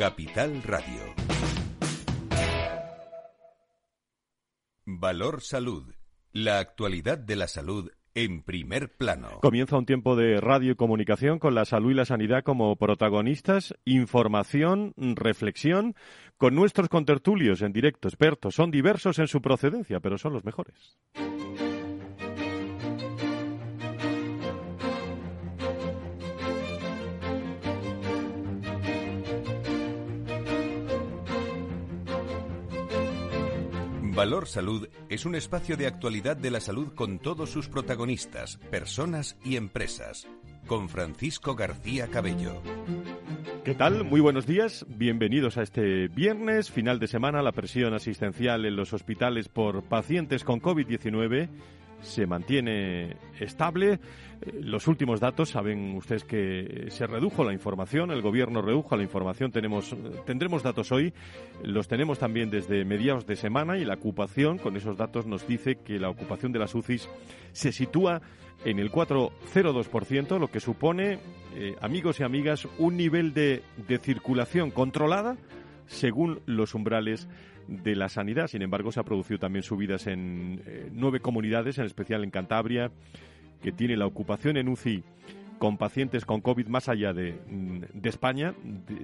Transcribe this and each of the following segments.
Capital Radio. Valor Salud. La actualidad de la salud en primer plano. Comienza un tiempo de radio y comunicación con la salud y la sanidad como protagonistas, información, reflexión, con nuestros contertulios en directo, expertos. Son diversos en su procedencia, pero son los mejores. Valor Salud es un espacio de actualidad de la salud con todos sus protagonistas, personas y empresas. Con Francisco García Cabello. ¿Qué tal? Muy buenos días. Bienvenidos a este viernes, final de semana. La presión asistencial en los hospitales por pacientes con COVID-19 se mantiene estable. Eh, los últimos datos, saben ustedes que se redujo la información, el gobierno redujo la información, tenemos, tendremos datos hoy, los tenemos también desde mediados de semana y la ocupación, con esos datos nos dice que la ocupación de las UCIs se sitúa en el 4,02%, lo que supone, eh, amigos y amigas, un nivel de, de circulación controlada según los umbrales de la sanidad. Sin embargo, se ha producido también subidas en eh, nueve comunidades, en especial en Cantabria, que tiene la ocupación en UCI con pacientes con COVID más allá de, mm, de España,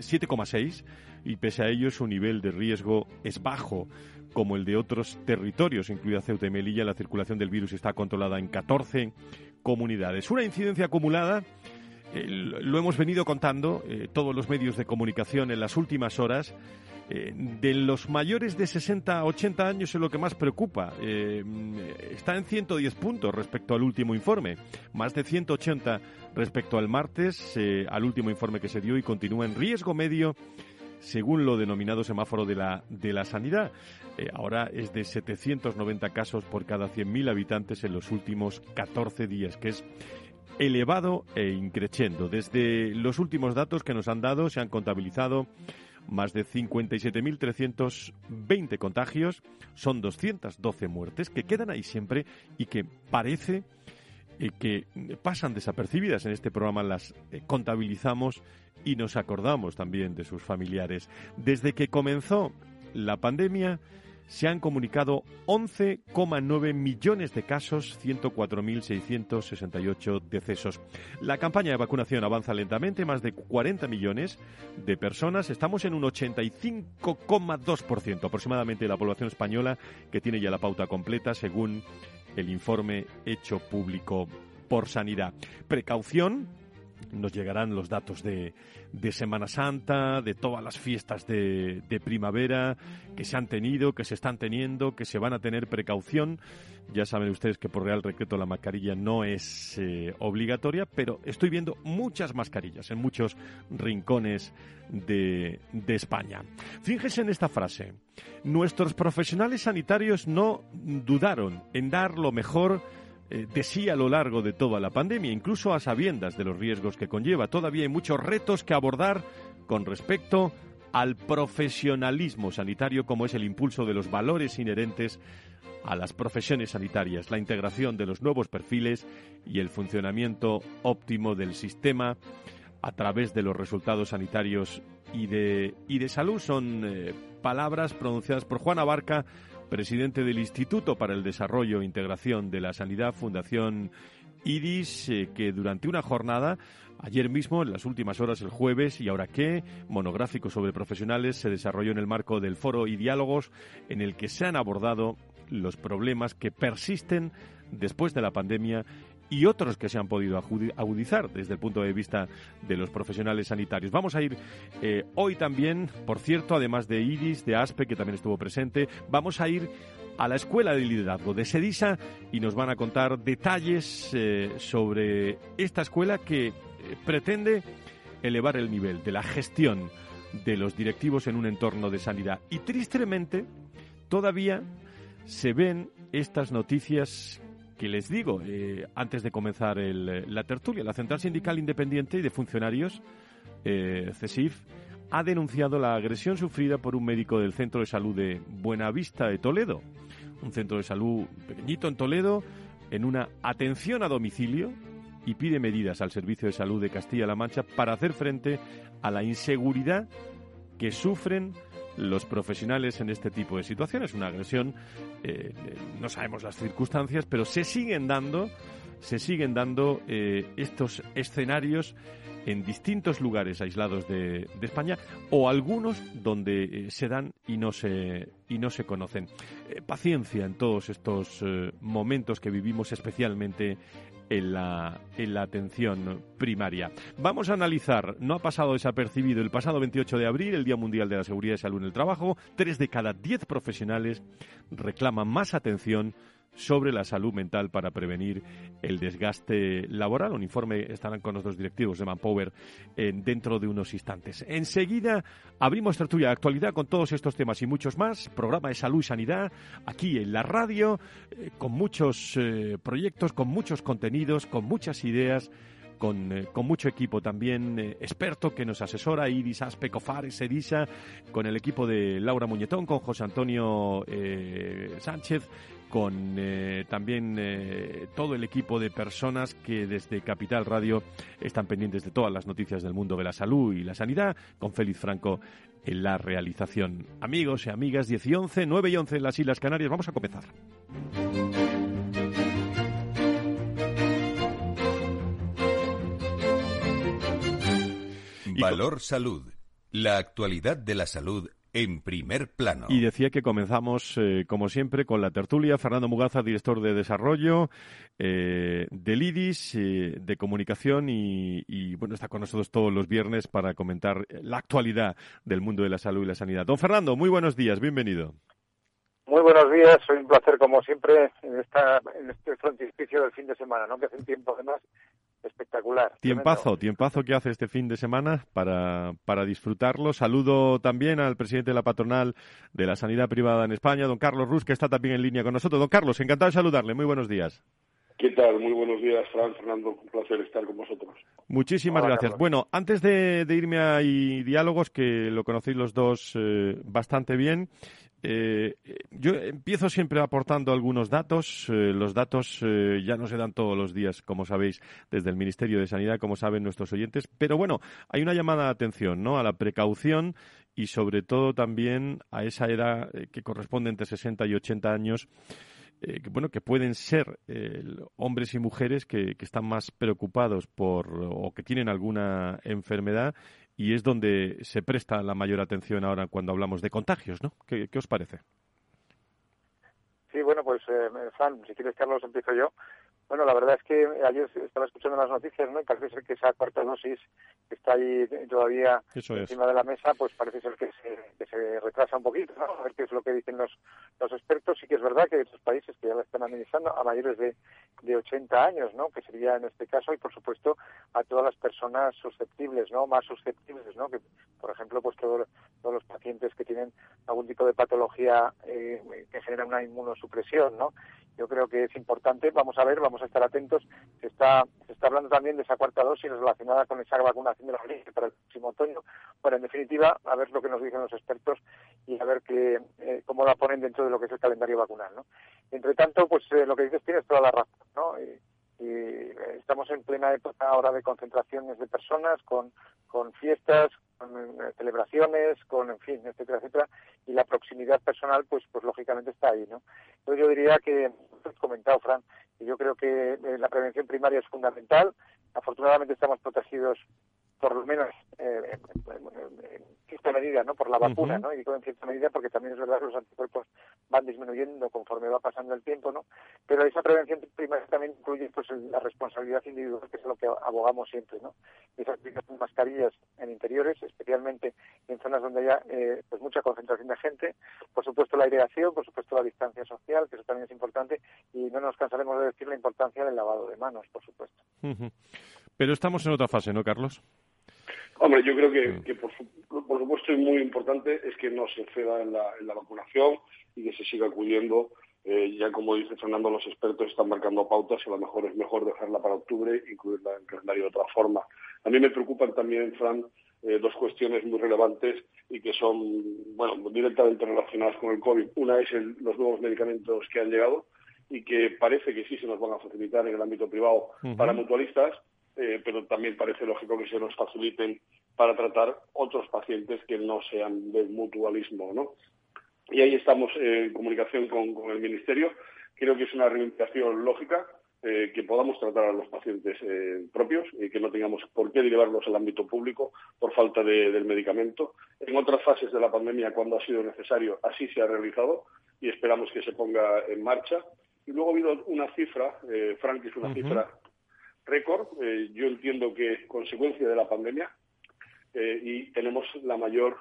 7,6, y pese a ello su nivel de riesgo es bajo, como el de otros territorios, incluida Ceuta y Melilla. La circulación del virus está controlada en 14 comunidades. Una incidencia acumulada eh, lo hemos venido contando eh, todos los medios de comunicación en las últimas horas. Eh, de los mayores de 60 a 80 años es lo que más preocupa. está en 110 puntos respecto al último informe, más de 180 respecto al martes, al último informe que se dio y continúa en riesgo medio según lo denominado semáforo de la, de la sanidad. ahora es de 790 casos por cada 100.000 habitantes en los últimos 14 días, que es elevado e increciendo. Desde los últimos datos que nos han dado se han contabilizado más de 57.320 contagios, son 212 muertes que quedan ahí siempre y que parece eh, que pasan desapercibidas en este programa, las eh, contabilizamos y nos acordamos también de sus familiares. Desde que comenzó la pandemia, se han comunicado 11,9 millones de casos, 104.668 decesos. La campaña de vacunación avanza lentamente, más de 40 millones de personas. Estamos en un 85,2% aproximadamente de la población española que tiene ya la pauta completa, según el informe hecho público por Sanidad. Precaución nos llegarán los datos de, Semana Santa, de todas las fiestas de, de, primavera que se han tenido, que se están teniendo, que se van a tener precaución. Ya saben ustedes que por Real Decreto la mascarilla no es eh, obligatoria, pero estoy viendo muchas mascarillas en muchos rincones de, de España. Fíjense en esta frase. Nuestros profesionales sanitarios no dudaron en dar lo mejor eh, de sí a lo largo de toda la pandemia, incluso a sabiendas de los riesgos que conlleva. Todavía hay muchos retos que abordar con respecto al profesionalismo sanitario, como es el impulso de los valores inherentes a las profesiones sanitarias, la integración de los nuevos perfiles y el funcionamiento óptimo del sistema a través de los resultados sanitarios y de, y de salud. Son eh, palabras pronunciadas por Juana Barca, presidente del Instituto para el Desarrollo e Integración de la Sanidad, Fundación IRIS, eh, que durante una jornada, ayer mismo, en las últimas horas, el jueves, y ahora qué, monográfico sobre profesionales, se desarrolló en el marco del foro y diálogos en el que se han abordado los problemas que persisten después de la pandemia y otros que se han podido agudizar desde el punto de vista de los profesionales sanitarios. Vamos a ir eh, hoy también, por cierto, además de IRIS, de ASPE, que también estuvo presente, vamos a ir a la Escuela de Liderazgo de Sedisa y nos van a contar detalles eh, sobre esta escuela que eh, pretende elevar el nivel de la gestión de los directivos en un entorno de sanidad. Y tristemente, todavía se ven estas noticias que les digo, eh, antes de comenzar el, la tertulia, la Central Sindical Independiente y de Funcionarios, eh, CESIF, ha denunciado la agresión sufrida por un médico del Centro de Salud de Buenavista de Toledo, un centro de salud pequeñito en Toledo, en una atención a domicilio y pide medidas al Servicio de Salud de Castilla-La Mancha para hacer frente a la inseguridad que sufren los profesionales en este tipo de situaciones. Una agresión, eh, no sabemos las circunstancias, pero se siguen dando, se siguen dando eh, estos escenarios en distintos lugares aislados de, España o algunos donde eh, se dan y no se, y no se conocen. paciencia en todos estos momentos que vivimos especialmente en la, en la atención primaria. Vamos a analizar, no ha pasado desapercibido, el pasado 28 de abril, el Día Mundial de la Seguridad y Salud en el Trabajo, tres de cada diez profesionales reclaman más atención sobre la salud mental para prevenir el desgaste laboral. Un informe estarán con los dos directivos de Manpower eh, dentro de unos instantes. Enseguida abrimos tertulia de actualidad con todos estos temas y muchos más. Programa de salud y sanidad aquí en la radio, eh, con muchos eh, proyectos, con muchos contenidos, con muchas ideas. Con, mucho equipo también experto que nos asesora, Iris Aspe, Cofares, Edisa, con el equipo de Laura Muñetón, con José Antonio Sánchez, con eh, también eh, todo el equipo de personas que desde Capital Radio están pendientes de todas las noticias del mundo de la salud y la sanidad, con Félix Franco en la realización. Amigos y amigas, 10 y 11, 9 y 11 en las Islas Canarias, vamos a comenzar. Valor Salud. La actualidad de la salud en primer plano. Y decía que comenzamos, eh, como siempre, con la tertulia. Fernando Mugaza, director de Desarrollo eh, del IDIS, eh, de Comunicación, y, bueno, está con nosotros todos los viernes para comentar la actualidad del mundo de la salud y la sanidad. Don Fernando, muy buenos días, bienvenido. Muy buenos días, soy un placer como siempre en, esta, en este frontispicio del fin de semana, ¿no? que hace un tiempo además espectacular. Tiempazo, tiempazo que hace este fin de semana para, para disfrutarlo. Saludo también al presidente de la patronal de la sanidad privada en España, don Carlos Rus, que está también en línea con nosotros. Don Carlos, encantado de saludarle. Muy buenos días. ¿Qué tal? Muy buenos días, Fran, Fernando. Un placer estar con vosotros. Muchísimas gracias. Bueno, antes de, irme a diálogos, que lo conocéis los dos eh, bastante bien, eh, yo empiezo siempre aportando algunos datos. Eh, los datos eh, ya no se dan todos los días, como sabéis, desde el Ministerio de Sanidad, como saben nuestros oyentes. Pero bueno, hay una llamada de atención ¿no? a la precaución y sobre todo también a esa edad que corresponde entre 60 y 80 años. que, bueno, que pueden ser hombres y mujeres que, que, están más preocupados por o que tienen alguna enfermedad y es donde se presta la mayor atención ahora cuando hablamos de contagios, ¿no? ¿Qué, os parece? Sí, bueno, pues, eh, Fran, si quieres, Carlos, empiezo yo. Bueno, la verdad es que ayer estaba escuchando las noticias, ¿no? Y parece ser que esa cuarta dosis que está ahí todavía encima de la mesa, pues parece ser que se, se retrasa un poquito, ¿no? A ver qué es lo que dicen los, los expertos. Sí que es verdad que hay otros países que ya la están administrando a mayores de, de 80 años, ¿no? Que sería en este caso, y por supuesto a todas las personas susceptibles, ¿no? Más susceptibles, ¿no? Que, por ejemplo, pues todos los pacientes que tienen algún tipo de patología eh, que genera una inmunosupresión, ¿no? Yo creo que es importante. Vamos a ver, vamos a estar atentos. Se está, se está hablando también de esa cuarta dosis relacionada con esa vacunación de la gripe para el próximo otoño. Bueno, en definitiva, a ver lo que nos dicen los expertos y a ver que, eh, cómo la ponen dentro de lo que es el calendario vacunal. ¿no? Entre tanto, pues eh, lo que dices tienes toda la razón. ¿no? Y, estamos en plena época ahora de concentraciones de personas, con, con fiestas, con eh, celebraciones, con, en fin, etcétera, etcétera, y la proximidad personal, pues, pues lógicamente está ahí, ¿no? Entonces yo diría que, has comentado, Fran, que yo creo que eh, la prevención primaria es fundamental. Afortunadamente estamos protegidos por lo menos eh, en cierta medida, ¿no? Por la vacuna, ¿no? Y digo en cierta medida porque también es verdad que los anticuerpos van disminuyendo conforme va pasando el tiempo, ¿no? Pero esa prevención primaria también incluye pues la responsabilidad individual, que es lo que abogamos siempre, ¿no? Esas mascarillas en interiores, especialmente en zonas donde haya eh, pues mucha concentración de gente, por supuesto la aireación, por supuesto la distancia social, que eso también es importante, y no nos cansaremos de decir la importancia del lavado de manos, por supuesto. Pero estamos en otra fase, ¿no, Carlos? Hombre, yo creo que, por, supuesto y muy importante es que no se ceda en la, vacunación y que se siga acudiendo. Eh, ya como dice Fernando, los expertos están marcando pautas y a lo mejor es mejor dejarla para octubre incluirla en el calendario de otra forma. A mí me preocupan también, Fran, eh, dos cuestiones muy relevantes y que son bueno directamente relacionadas con el COVID. Una es los nuevos medicamentos que han llegado y que parece que sí se nos van a facilitar en el ámbito privado para mutualistas eh, pero también parece lógico que se nos faciliten para tratar otros pacientes que no sean del mutualismo, ¿no? Y ahí estamos en comunicación con, el Ministerio. Creo que es una reivindicación lógica eh, que podamos tratar a los pacientes eh, propios y que no tengamos por qué derivarlos al ámbito público por falta del medicamento. En otras fases de la pandemia, cuando ha sido necesario, así se ha realizado y esperamos que se ponga en marcha. Y luego ha habido una cifra, eh, Frank, es una cifra récord. Eh, yo entiendo que es consecuencia de la pandemia eh, y tenemos la mayor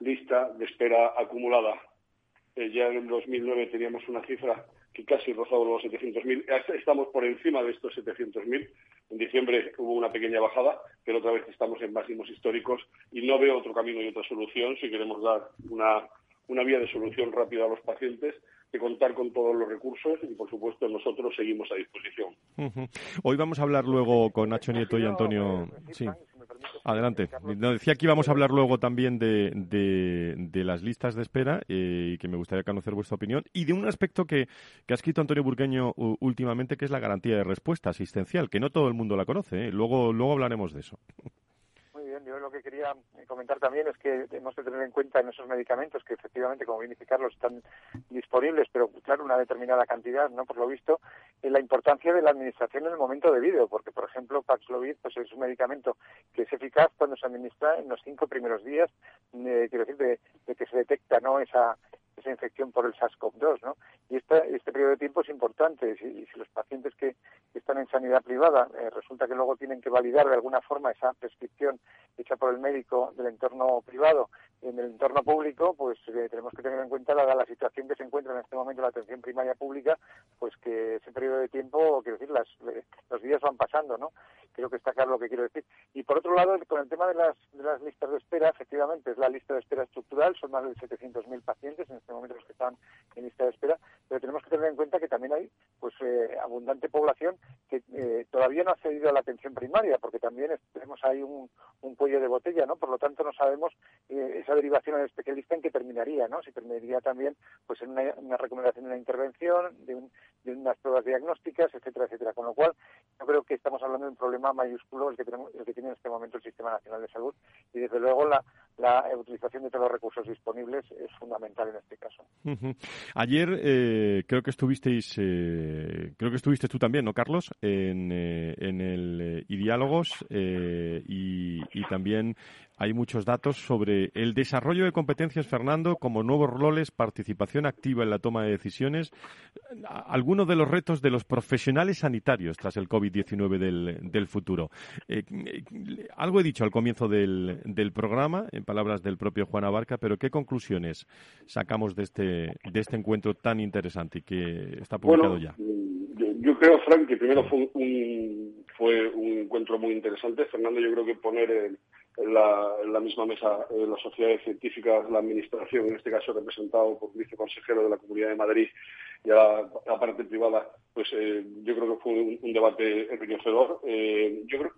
lista de espera acumulada. Eh, ya en el 2009 teníamos una cifra que casi rozaba los 700.000. Estamos por encima de estos 700.000. En diciembre hubo una pequeña bajada, pero otra vez estamos en máximos históricos y no veo otro camino y otra solución si queremos dar una, una vía de solución rápida a los pacientes que contar con todos los recursos y, por supuesto, nosotros seguimos a disposición. Hoy vamos a hablar luego con Nacho Nieto y Antonio. Sí. Adelante. decía que íbamos a hablar luego también de, de, las listas de espera eh, y que me gustaría conocer vuestra opinión y de un aspecto que, que ha escrito Antonio Burgueño últimamente, que es la garantía de respuesta asistencial, que no todo el mundo la conoce. ¿eh? Luego, luego hablaremos de eso. Yo lo que quería comentar también es que hemos de tener en cuenta en esos medicamentos que efectivamente, como bien Carlos, están disponibles, pero claro, una determinada cantidad, ¿no? Por lo visto, la importancia de la administración en el momento debido, porque, por ejemplo, Paxlovid pues es un medicamento que es eficaz cuando se administra en los cinco primeros días, eh, quiero decir, de, de, que se detecta, ¿no? Esa, esa infección por el SARS-CoV-2, ¿no? Y este, periodo de tiempo es importante. Y si, los pacientes que, están en sanidad privada eh, resulta que luego tienen que validar de alguna forma esa prescripción hecha por el médico del entorno privado en el entorno público, pues eh, tenemos que tener en cuenta, dada la situación que se encuentra en este momento la atención primaria pública, pues que ese periodo de tiempo, quiero decir, las, eh, los días van pasando, ¿no? Creo que está claro lo que quiero decir. Y por otro lado, con el tema de las, de las listas de espera, efectivamente, es la lista de espera estructural, son más de 700.000 pacientes en este momento los que están en lista de espera, pero tenemos que tener en cuenta que también hay pues eh, abundante población que todavía no ha accedido a la atención primaria, porque también tenemos ahí un, un cuello de botella, ¿no? Por lo tanto, no sabemos esa derivación al especialista en qué terminaría, ¿no? Si terminaría también pues en una, recomendación de una intervención, de, unas pruebas diagnósticas, etcétera, etcétera. Con lo cual, yo creo que estamos hablando de un problema mayúsculo el que, tenemos, el que tiene en este momento el Sistema Nacional de Salud y, desde luego, la, la utilización de todos los recursos disponibles es fundamental en este caso. Ayer eh, creo que estuvisteis, eh, creo que estuviste tú también, ¿no, Carlos? En, eh, en el Idiálogos y, y también hay muchos datos sobre el desarrollo de competencias, Fernando, como nuevos roles, participación activa en la toma de decisiones, algunos de los retos de los profesionales sanitarios tras el COVID-19 del, futuro. Eh, algo he dicho al comienzo del, programa, en palabras del propio Juan Abarca, pero ¿qué conclusiones sacamos de este, de este encuentro tan interesante que está publicado ya? Yo, creo, Frank, que primero fue un, fue un encuentro muy interesante. Fernando, yo creo que poner... El en la, misma mesa eh, las sociedades científicas, la administración, en este caso representado por el viceconsejero de la Comunidad de Madrid y a la, parte privada, pues eh, yo creo que fue un, debate enriquecedor. Eh, yo creo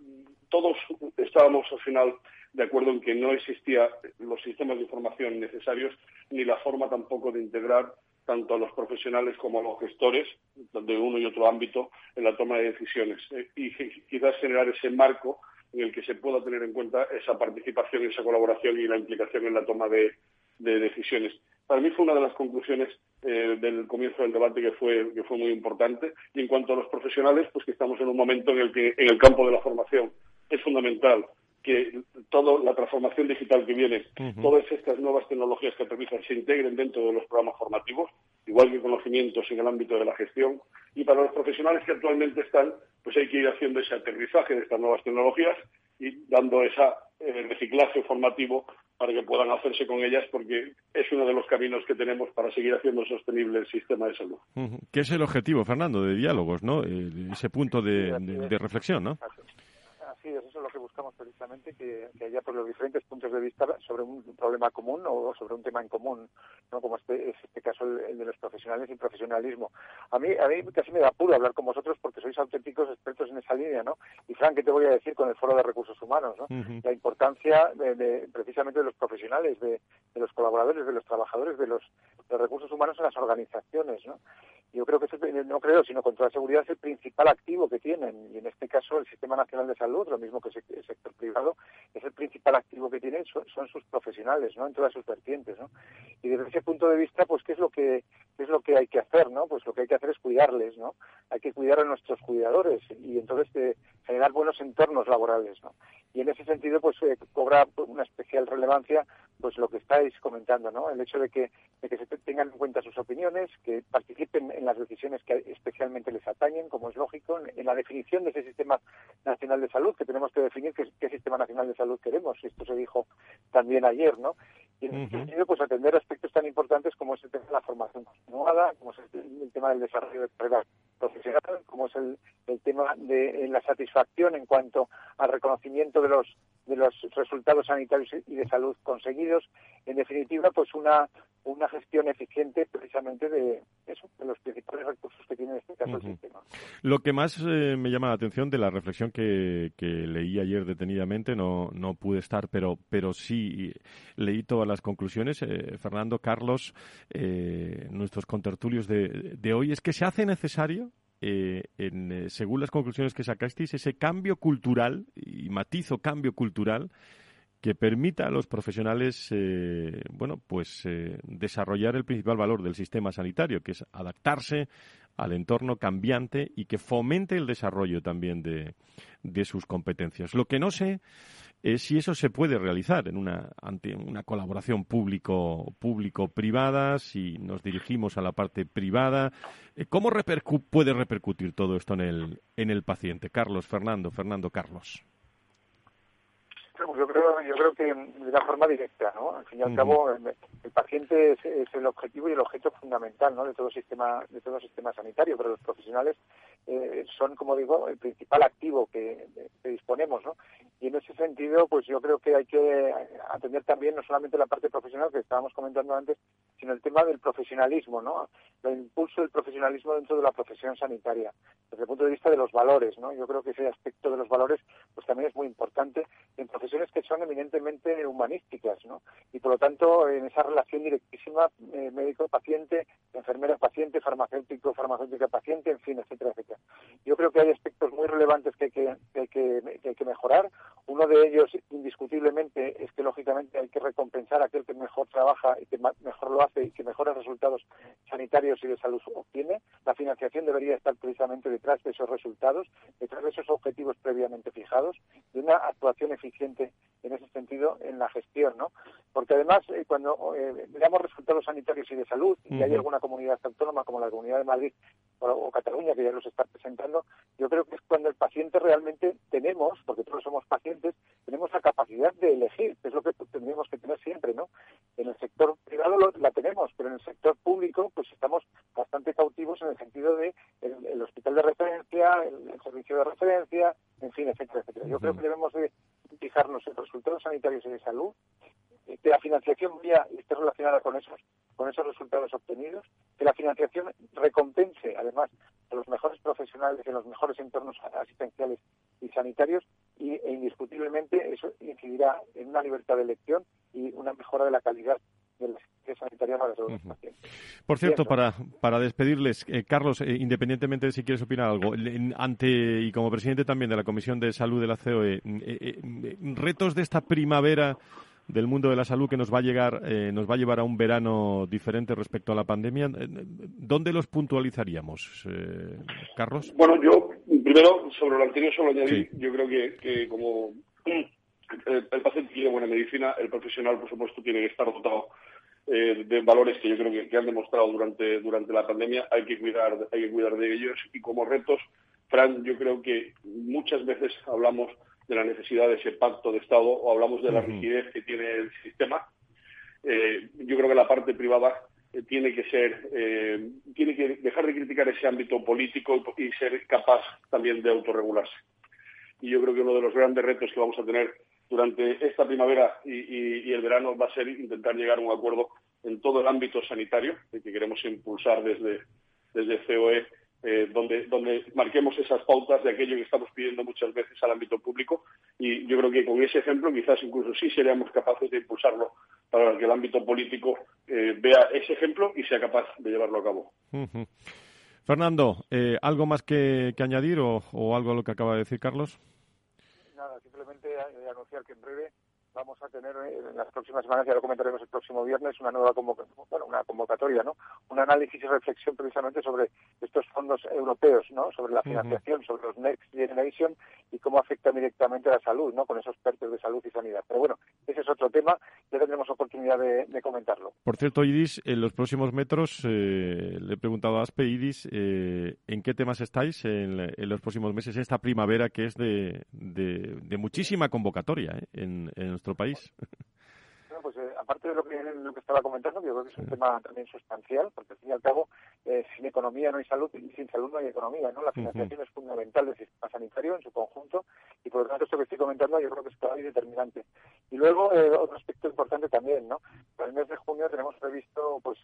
todos estábamos al final de acuerdo en que no existían los sistemas de información necesarios ni la forma tampoco de integrar tanto a los profesionales como a los gestores de uno y otro ámbito en la toma de decisiones y quizás generar ese marco en el que se pueda tener en cuenta esa participación, esa colaboración y la implicación en la toma de, decisiones. Para mí fue una de las conclusiones eh, del comienzo del debate que fue, que fue muy importante. Y en cuanto a los profesionales, pues que estamos en un momento en el que en el campo de la formación es fundamental que toda la transformación digital que viene, todas estas nuevas tecnologías que aterrizan se integren dentro de los programas formativos, igual que conocimientos en el ámbito de la gestión. Y para los profesionales que actualmente están, pues hay que ir haciendo ese aterrizaje de estas nuevas tecnologías y dando ese eh, reciclaje formativo para que puedan hacerse con ellas, porque es uno de los caminos que tenemos para seguir haciendo sostenible el sistema de salud. ¿Qué es el objetivo, Fernando, de diálogos, ¿no? ese punto de, de reflexión, ¿no? Sí, eso es lo que buscamos precisamente, que, haya por los diferentes puntos de vista sobre un problema común o sobre un tema en común, ¿no? como este, es este caso el, de los profesionales y profesionalismo. A mí, a mí casi me da apuro hablar con vosotros porque sois auténticos expertos en esa línea, ¿no? Y Frank, ¿qué te voy a decir con el Foro de Recursos Humanos? ¿no? La importancia de, precisamente de los profesionales, de, los colaboradores, de los trabajadores, de los, recursos humanos en las organizaciones, ¿no? Yo creo que, no creo, sino con toda seguridad, es el principal activo que tienen, y en este caso el Sistema Nacional de Salud, lo mismo que el sector privado, es el principal activo que tienen son, sus profesionales, ¿no? En todas sus vertientes, ¿no? Y desde ese punto de vista, pues, ¿qué es lo que qué es lo que hay que hacer, ¿no? Pues lo que hay que hacer es cuidarles, ¿no? Hay que cuidar a nuestros cuidadores y entonces eh, generar buenos entornos laborales, ¿no? Y en ese sentido, pues eh, cobra una especial relevancia, pues lo que estáis comentando, ¿no? El hecho de que, de que se tengan en cuenta sus opiniones, que participen en las decisiones que especialmente les atañen, como es lógico, en, la definición de ese sistema nacional de salud, que tenemos que definir qué, qué sistema nacional de salud queremos. Esto se dijo también ayer, ¿no? Y en ese sentido, pues atender aspectos tan importantes como es el tema de la formación continuada, como es el, tema del desarrollo de carrera profesional, como es el, el tema de la satisfacción en cuanto al reconocimiento de los de los resultados sanitarios y de salud conseguidos. En definitiva, pues una una gestión eficiente precisamente de eso, de los principales recursos que tiene en este caso el sistema. Lo que más eh, me llama la atención de la reflexión que, que, leí ayer detenidamente, no, no pude estar, pero, pero sí leí todas las conclusiones. Eh, Fernando, Carlos, eh, nuestros contertulios de, de hoy, es que se hace necesario en, según las conclusiones que sacasteis, ese cambio cultural, y matizo cambio cultural, que permita a los profesionales, eh, bueno, pues eh, desarrollar el principal valor del sistema sanitario, que es adaptarse al entorno cambiante y que fomente el desarrollo también de, de sus competencias. Lo que no sé es si eso se puede realizar en una, ante una colaboración público-privada, si nos dirigimos a la parte privada. Eh, ¿Cómo puede repercutir todo esto en el, en el paciente? Carlos, Fernando, Fernando, Carlos yo creo, yo creo que de una forma directa, ¿no? Al fin y al cabo, el, paciente es, el objetivo y el objeto fundamental, ¿no? De todo sistema, de todo sistema sanitario, pero los profesionales eh, son, como digo, el principal activo que, disponemos, ¿no? Y en ese sentido, pues yo creo que hay que atender también no solamente la parte profesional que estábamos comentando antes, sino el tema del profesionalismo, ¿no? El impulso del profesionalismo dentro de la profesión sanitaria, desde el punto de vista de los valores, ¿no? Yo creo que ese aspecto de los valores, pues también es muy importante en profesiones que son eminentemente humanísticas, ¿no? Y por lo tanto, en esa relación directísima eh, médico-paciente, enfermera-paciente, farmacéutico-farmacéutica-paciente, en fin, etcétera, etcétera. Yo creo que hay aspectos muy relevantes que hay que, que, hay que, mejorar. Uno de ellos, indiscutiblemente, es que lógicamente hay que recompensar a aquel que mejor trabaja y que mejor lo hace y que mejores resultados sanitarios y de salud obtiene. La financiación debería estar precisamente detrás de esos resultados, detrás de esos objetivos previamente fijados, de una actuación eficiente en ese sentido en la gestión, ¿no? Porque además, eh, cuando eh, veamos resultados sanitarios y de salud, y hay alguna comunidad autónoma como la Comunidad de Madrid o, Cataluña que ya los está presentando, yo creo que es cuando el paciente realmente tenemos, porque todos somos pacientes, tenemos la capacidad de elegir, que es lo que tendríamos que tener siempre, ¿no? En el sector privado la tenemos, pero en el sector público, pues estamos bastante cautivos en el sentido de el, hospital de referencia, el, servicio de referencia, en fin, etcétera, etcétera. Yo creo que debemos de fijarnos en resultados sanitarios y de salud, eh, que la financiación vía esté relacionada con esos, con esos resultados obtenidos, que la financiación recompense además a los mejores profesionales en los mejores entornos asistenciales y sanitarios y, e indiscutiblemente eso incidirá en una libertad de elección y una mejora de la calidad de la sanitaria para todos los pacientes. Por cierto, para, para despedirles, eh, Carlos, eh, independientemente de si quieres opinar algo, ante y como presidente también de la Comisión de Salud de la COE, eh, retos de esta primavera del mundo de la salud que nos va a llegar, nos va a llevar a un verano diferente respecto a la pandemia. ¿Dónde los puntualizaríamos, Carlos? Bueno, yo primero sobre lo anterior solo añadir, yo creo que, como el, paciente tiene buena medicina, el profesional, por supuesto, tiene que estar dotado eh, de valores que yo creo que, han demostrado durante, durante la pandemia, hay que, cuidar, hay que cuidar de ellos y como retos, Fran, yo creo que muchas veces hablamos de la necesidad de ese pacto de Estado o hablamos de la rigidez que tiene el sistema. Eh, yo creo que la parte privada eh, tiene que ser, tiene que dejar de criticar ese ámbito político y, ser capaz también de autorregularse. Y yo creo que uno de los grandes retos que vamos a tener durante esta primavera y, el verano va a ser intentar llegar a un acuerdo en todo el ámbito sanitario que queremos impulsar desde, desde COE, eh, donde, donde marquemos esas pautas de aquello que estamos pidiendo muchas veces al ámbito público y yo creo que con ese ejemplo quizás incluso sí seríamos capaces de impulsarlo para que el ámbito político eh, vea ese ejemplo y sea capaz de llevarlo a cabo. Fernando, eh, ¿algo más que, añadir o, o algo a lo que acaba de decir Carlos? simplemente anunciar que en breve vamos a tener eh, en las próximas semanas, ya lo comentaremos el próximo viernes, una nueva convocatoria, bueno, una convocatoria, ¿no? Un análisis y reflexión precisamente sobre estos fondos europeos, ¿no? Sobre la financiación, sobre los Next Generation y cómo afecta directamente a la salud, ¿no? Con esos expertos de salud y sanidad. Pero bueno, ese es otro tema, ya tendremos oportunidad de, comentarlo. Por cierto, Idis, en los próximos metros, eh, le he preguntado a Aspe, Idis, eh, ¿en qué temas estáis en, los próximos meses, esta primavera que es de, de, muchísima convocatoria en, en nuestro país. Bueno, pues eh, aparte de lo que, lo que estaba comentando, yo creo que es un tema también sustancial, porque al fin y al cabo, eh, sin economía no hay salud y sin salud no hay economía, ¿no? La financiación es fundamental del sistema sanitario en su conjunto y por lo tanto esto que estoy comentando yo creo que es y determinante. Y luego, eh, otro aspecto importante también, ¿no? Para el mes de junio tenemos previsto pues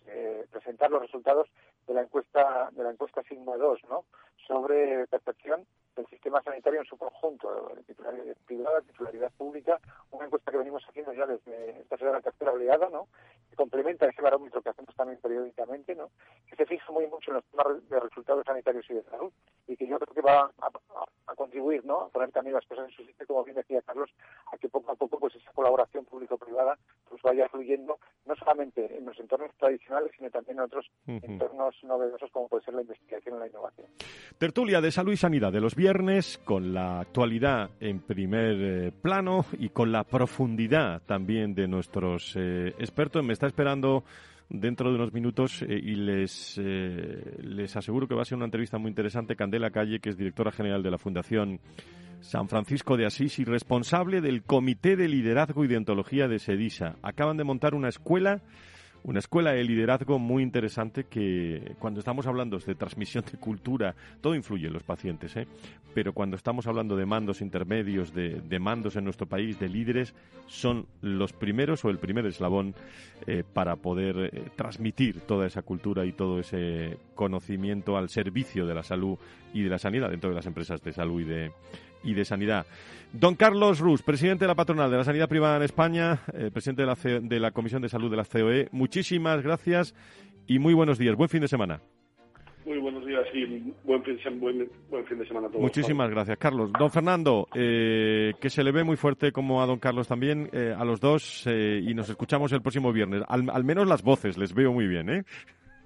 presentar los resultados de la encuesta de la encuesta Sigma 2, ¿no? Sobre percepción del sistema sanitario en su conjunto, titularidad privada, titularidad pública, una encuesta que venimos haciendo ya desde esta será la tercera oleada, ¿no? que complementa ese barómetro que hacemos también periódicamente, ¿no? que se fija muy mucho en los temas de resultados sanitarios y de salud y que yo creo que va a, contribuir ¿no? a poner también las cosas en su sitio, como bien decía Carlos, a que poco a poco pues esa colaboración público-privada pues vaya fluyendo no solamente en los entornos tradicionales, sino también en otros entornos novedosos como puede ser la investigación y la innovación. Tertulia de salud y sanidad de los viernes, con la actualidad en primer eh, plano y con la profundidad también de nuestros eh, expertos. Me está esperando dentro de unos minutos eh, y les, les aseguro que va a ser una entrevista muy interesante. Candela Calle, que es directora general de la Fundación San Francisco de Asís y responsable del Comité de Liderazgo y de Ontología de SEDISA. Acaban de montar una escuela una escuela de liderazgo muy interesante que cuando estamos hablando de transmisión de cultura, todo influye en los pacientes, ¿eh? pero cuando estamos hablando de mandos intermedios, de, mandos en nuestro país, de líderes, son los primeros o el primer eslabón eh, para poder eh, transmitir toda esa cultura y todo ese conocimiento al servicio de la salud y de la sanidad dentro de las empresas de salud y de, y de Sanidad. Don Carlos Rus, presidente de la patronal de la sanidad privada en España, eh, presidente de la, de la Comisión de Salud de la COE, muchísimas gracias y muy buenos días. Buen fin de semana. Muy buenos días y buen fin, de semana a todos. Muchísimas gracias, Carlos. Don Fernando, eh, que se le ve muy fuerte como a don Carlos también, eh, a los dos, y nos escuchamos el próximo viernes. Al, al, menos las voces les veo muy bien, ¿eh?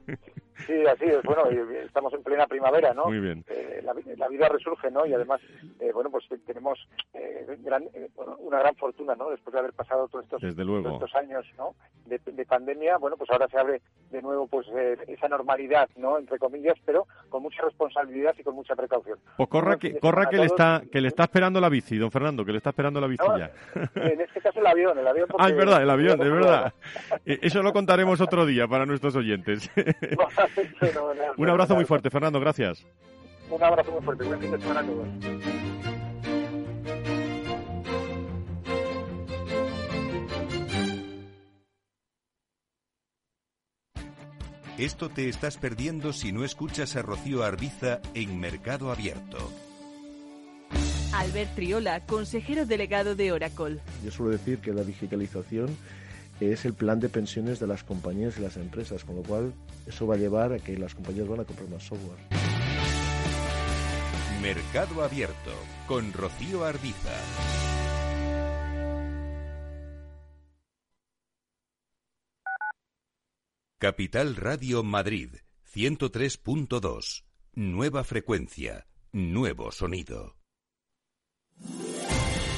Sí, así es. Bueno, estamos en plena primavera, ¿no? Muy bien. Eh, la, vida resurge, ¿no? Y además, eh, bueno, pues tenemos eh, una gran fortuna, ¿no? Después de haber pasado todos estos, estos años, ¿no? De, pandemia, bueno, pues ahora se abre de nuevo, pues esa normalidad, ¿no? Entre comillas, pero con mucha responsabilidad y con mucha precaución. Pues corra que, corra que le está que le está esperando la bici, don Fernando, que le está esperando la bici ya. En este caso el avión, el avión. ah, es verdad, el avión, es verdad. Eso lo contaremos otro día para nuestros oyentes. Un abrazo muy fuerte, Fernando, gracias. Un abrazo muy fuerte, buen fin de semana a todos. Esto te estás perdiendo si no escuchas a Rocío Arbiza en Mercado Abierto. Albert Triola, consejero delegado de Oracle. Yo suelo decir que la digitalización es el plan de pensiones de las compañías y las empresas, con lo cual eso va a llevar a que las compañías van a comprar más software. Mercado Abierto con Rocío Arbiza. Capital Radio Madrid 103.2. Nueva frecuencia, nuevo sonido.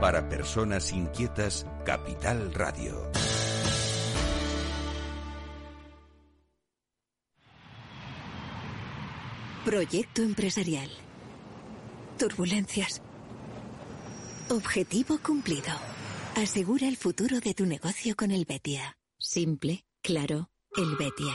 Para personas inquietas, Capital Radio. Proyecto empresarial. Turbulencias. Objetivo cumplido. Asegura el futuro de tu negocio con el Betia. Simple, claro, el Betia.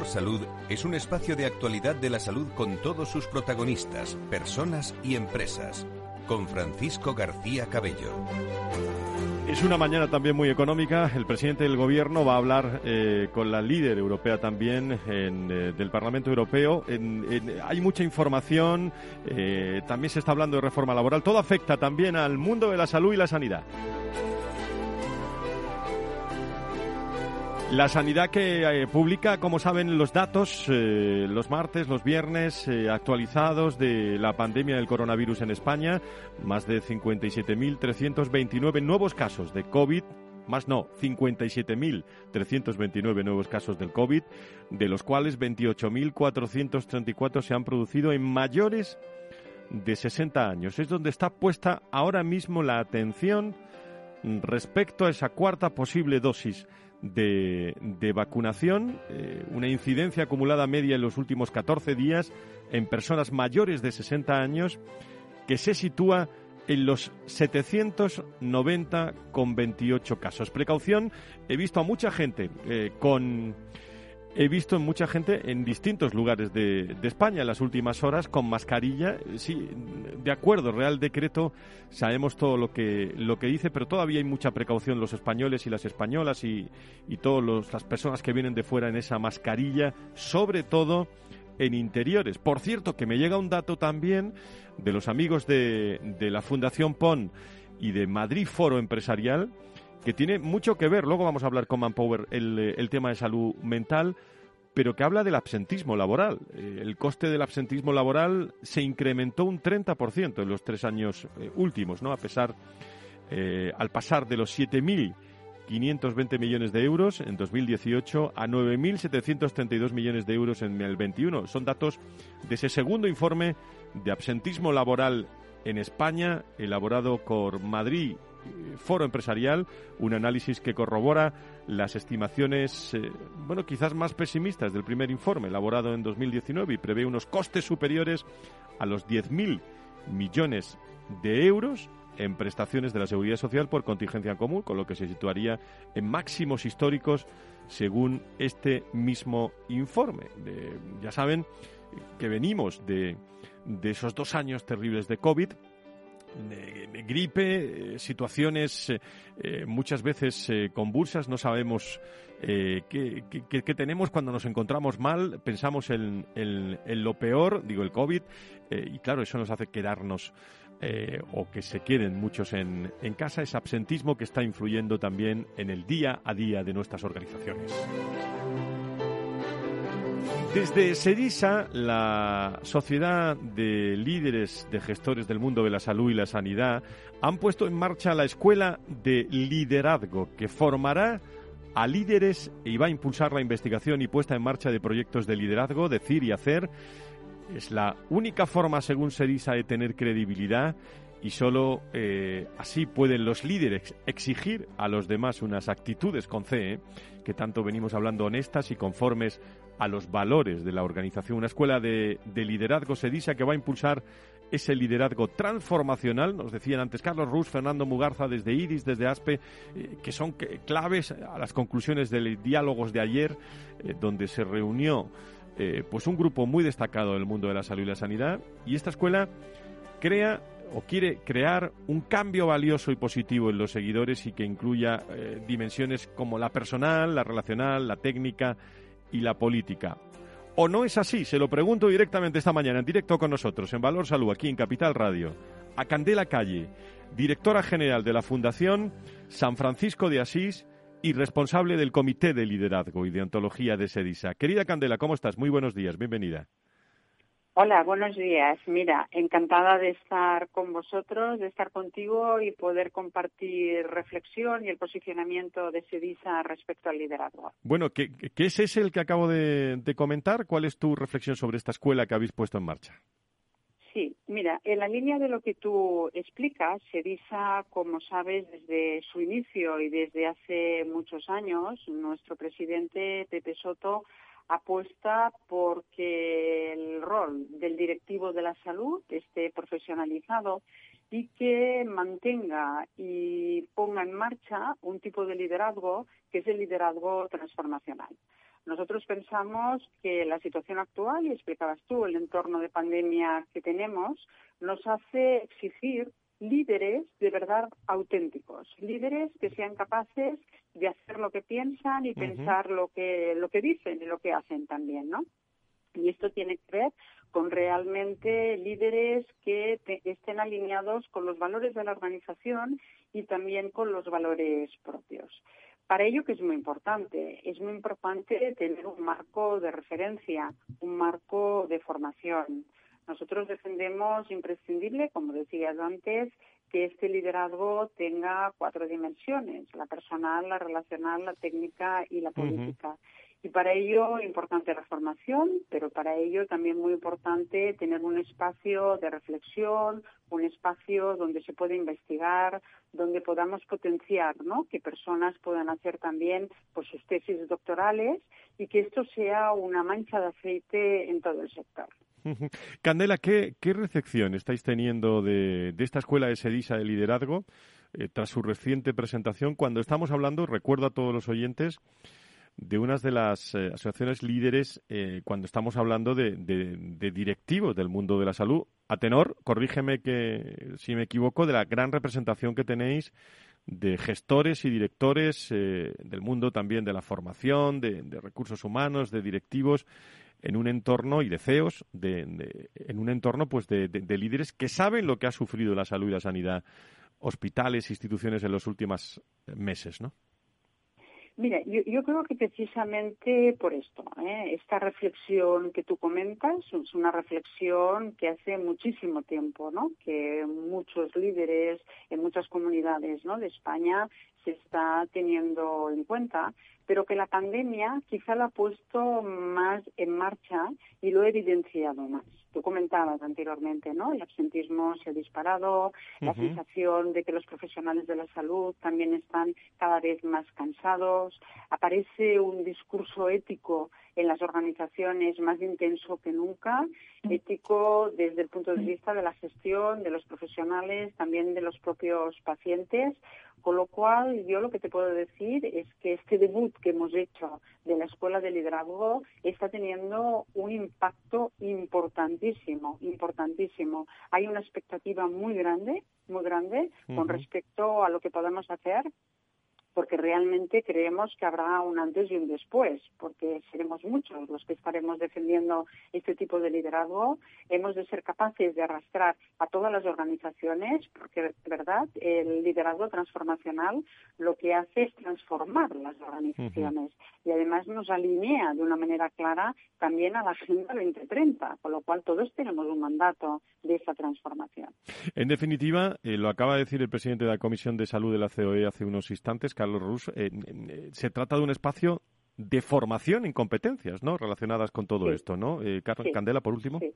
Salud es un espacio de actualidad de la salud con todos sus protagonistas, personas y empresas. Con Francisco García Cabello. Es una mañana también muy económica. El presidente del gobierno va a hablar eh, con la líder europea también eh, del Parlamento Europeo. hay mucha información. Eh, también se está hablando de reforma laboral. Todo afecta también al mundo de la salud y la sanidad. La sanidad que eh, publica, como saben, los datos eh, los martes, los viernes eh, actualizados de la pandemia del coronavirus en España. Más de 57.329 nuevos casos de COVID. Más no, 57.329 nuevos casos del COVID, de los cuales 28.434 se han producido en mayores de 60 años. Es donde está puesta ahora mismo la atención respecto a esa cuarta posible dosis de, vacunación, eh, una incidencia acumulada media en los últimos 14 días en personas mayores de 60 años que se sitúa en los 790,28 casos. Precaución, he visto a mucha gente eh, con He visto mucha gente en distintos lugares de, España en las últimas horas con mascarilla. Sí, de acuerdo, Real Decreto, sabemos todo lo que, lo que dice, pero todavía hay mucha precaución los españoles y las españolas y, y todas las personas que vienen de fuera en esa mascarilla, sobre todo en interiores. Por cierto, que me llega un dato también de los amigos de, de la Fundación PON y de Madrid Foro Empresarial, que tiene mucho que ver, luego vamos a hablar con Manpower, el, eh, el tema de salud mental, pero que habla del absentismo laboral. Eh, el coste del absentismo laboral se incrementó un 30% en los tres años eh, últimos, ¿no? A pesar, al pasar de los 7.520 millones de euros en 2018 a 9.732 millones de euros en el 21. Son datos de ese segundo informe de absentismo laboral en España, elaborado por Madrid Foro Empresarial, un análisis que corrobora las estimaciones, eh, bueno, quizás más pesimistas del primer informe, elaborado en 2019, y prevé unos costes superiores a los 10.000 millones de euros en prestaciones de la seguridad social por contingencia común, con lo que se situaría en máximos históricos según este mismo informe. ya saben que venimos de, de esos dos años terribles de COVID, gripe, eh, situaciones eh, eh, muchas veces convulsas, no sabemos qué, tenemos cuando nos encontramos mal, pensamos en, lo peor, digo el COVID, y claro, eso nos hace quedarnos o que se queden muchos en, en casa, ese absentismo que está influyendo también en el día a día de nuestras organizaciones. Desde SEDISA, la Sociedad de Líderes de Gestores del Mundo de la Salud y la Sanidad, han puesto en marcha la Escuela de Liderazgo, que formará a líderes y va a impulsar la investigación y puesta en marcha de proyectos de liderazgo, decir y hacer. Es la única forma, según SEDISA, de tener credibilidad y solo eh, así pueden los líderes exigir a los demás unas actitudes con C, ¿eh? que tanto venimos hablando honestas y conformes a los valores de la organización. Una escuela de, liderazgo se dice que va a impulsar ese liderazgo transformacional, nos decían antes Carlos Rus, Fernando Mugarza desde IRIS, desde ASPE, eh, que son claves a las conclusiones de los diálogos de ayer, donde se reunió eh, pues un grupo muy destacado del mundo de la salud y la sanidad. Y esta escuela crea o quiere crear un cambio valioso y positivo en los seguidores y que incluya eh, dimensiones como la personal, la relacional, la técnica y la política. ¿O no es así? Se lo pregunto directamente esta mañana en directo con nosotros en Valor Salud, aquí en Capital Radio, a Candela Calle, directora general de la Fundación San Francisco de Asís y responsable del Comité de Liderazgo y de Ontología de SEDISA. Querida Candela, ¿cómo estás? Muy buenos días, bienvenida. Hola, buenos días. Mira, encantada de estar con vosotros, de estar contigo y poder compartir reflexión y el posicionamiento de SEDISA respecto al liderazgo. Bueno, ¿qué, es ese el que acabo de, de comentar? ¿Cuál es tu reflexión sobre esta escuela que habéis puesto en marcha? Sí, mira, en la línea de lo que tú explicas, SEDISA, como sabes, desde su inicio y desde hace muchos años, nuestro presidente Pepe Soto apuesta porque el rol del directivo de la salud esté profesionalizado y que mantenga y ponga en marcha un tipo de liderazgo que es el liderazgo transformacional. Nosotros pensamos que la situación actual, y explicabas tú, el entorno de pandemia que tenemos, nos hace exigir líderes de verdad auténticos, líderes que sean capaces de hacer lo que piensan y pensar lo que lo que dicen y lo que hacen también, ¿no? Y esto tiene que ver con realmente líderes que estén alineados con los valores de la organización y también con los valores propios. Para ello, que es muy importante, es muy importante tener un marco de referencia, un marco de formación. Nosotros defendemos imprescindible, como decías antes, que este liderazgo tenga cuatro dimensiones, la personal, la relacional, la técnica y la política. Y para ello, importante la formación, pero para ello también muy importante tener un espacio de reflexión, un espacio donde se pueda investigar, donde podamos potenciar, ¿no? Que personas puedan hacer también pues, sus tesis doctorales y que esto sea una mancha de aceite en todo el sector. Candela, ¿qué, recepción estáis teniendo de, esta escuela de Sedisa de liderazgo eh, tras su reciente presentación? Cuando estamos hablando, recuerdo a todos los oyentes, de unas de las eh, asociaciones líderes eh, cuando estamos hablando de, directivos del mundo de la salud. A tenor, corrígeme que si me equivoco, de la gran representación que tenéis de gestores y directores del mundo también de la formación, de, recursos humanos, de directivos en un entorno y de CEOs, de, en un entorno pues de, líderes que saben lo que ha sufrido la salud y la sanidad, hospitales, instituciones en los últimos meses, ¿no? Mira, yo, creo que precisamente por esto, ¿eh? esta reflexión que tú comentas es una reflexión que hace muchísimo tiempo, ¿no? Que muchos líderes en muchas comunidades, ¿no? De España se está teniendo en cuenta pero que la pandemia quizá la ha puesto más en marcha y lo ha evidenciado más. Tú comentabas anteriormente, ¿no? El absentismo se ha disparado, la sensación de que los profesionales de la salud también están cada vez más cansados, aparece un discurso ético en las organizaciones más intenso que nunca, ético desde el punto de vista de la gestión, de los profesionales, también de los propios pacientes, con lo cual, yo lo que te puedo decir es que este debut que hemos hecho de la Escuela de Liderazgo está teniendo un impacto importantísimo, importantísimo. Hay una expectativa muy grande, muy grande con respecto a lo que podemos hacer porque realmente creemos que habrá un antes y un después, porque seremos muchos los que estaremos defendiendo este tipo de liderazgo. Hemos de ser capaces de arrastrar a todas las organizaciones, porque de verdad el liderazgo transformacional lo que hace es transformar las organizaciones y además nos alinea de una manera clara también a la Agenda 2030, con lo cual todos tenemos un mandato de esa transformación. En definitiva, eh, lo acaba de decir el presidente de la Comisión de Salud de la COE hace unos instantes, Carlos Rus, eh, eh, se trata de un espacio de formación en competencias, ¿no? Relacionadas con todo esto, ¿no? Eh, Candela, por último. Sí,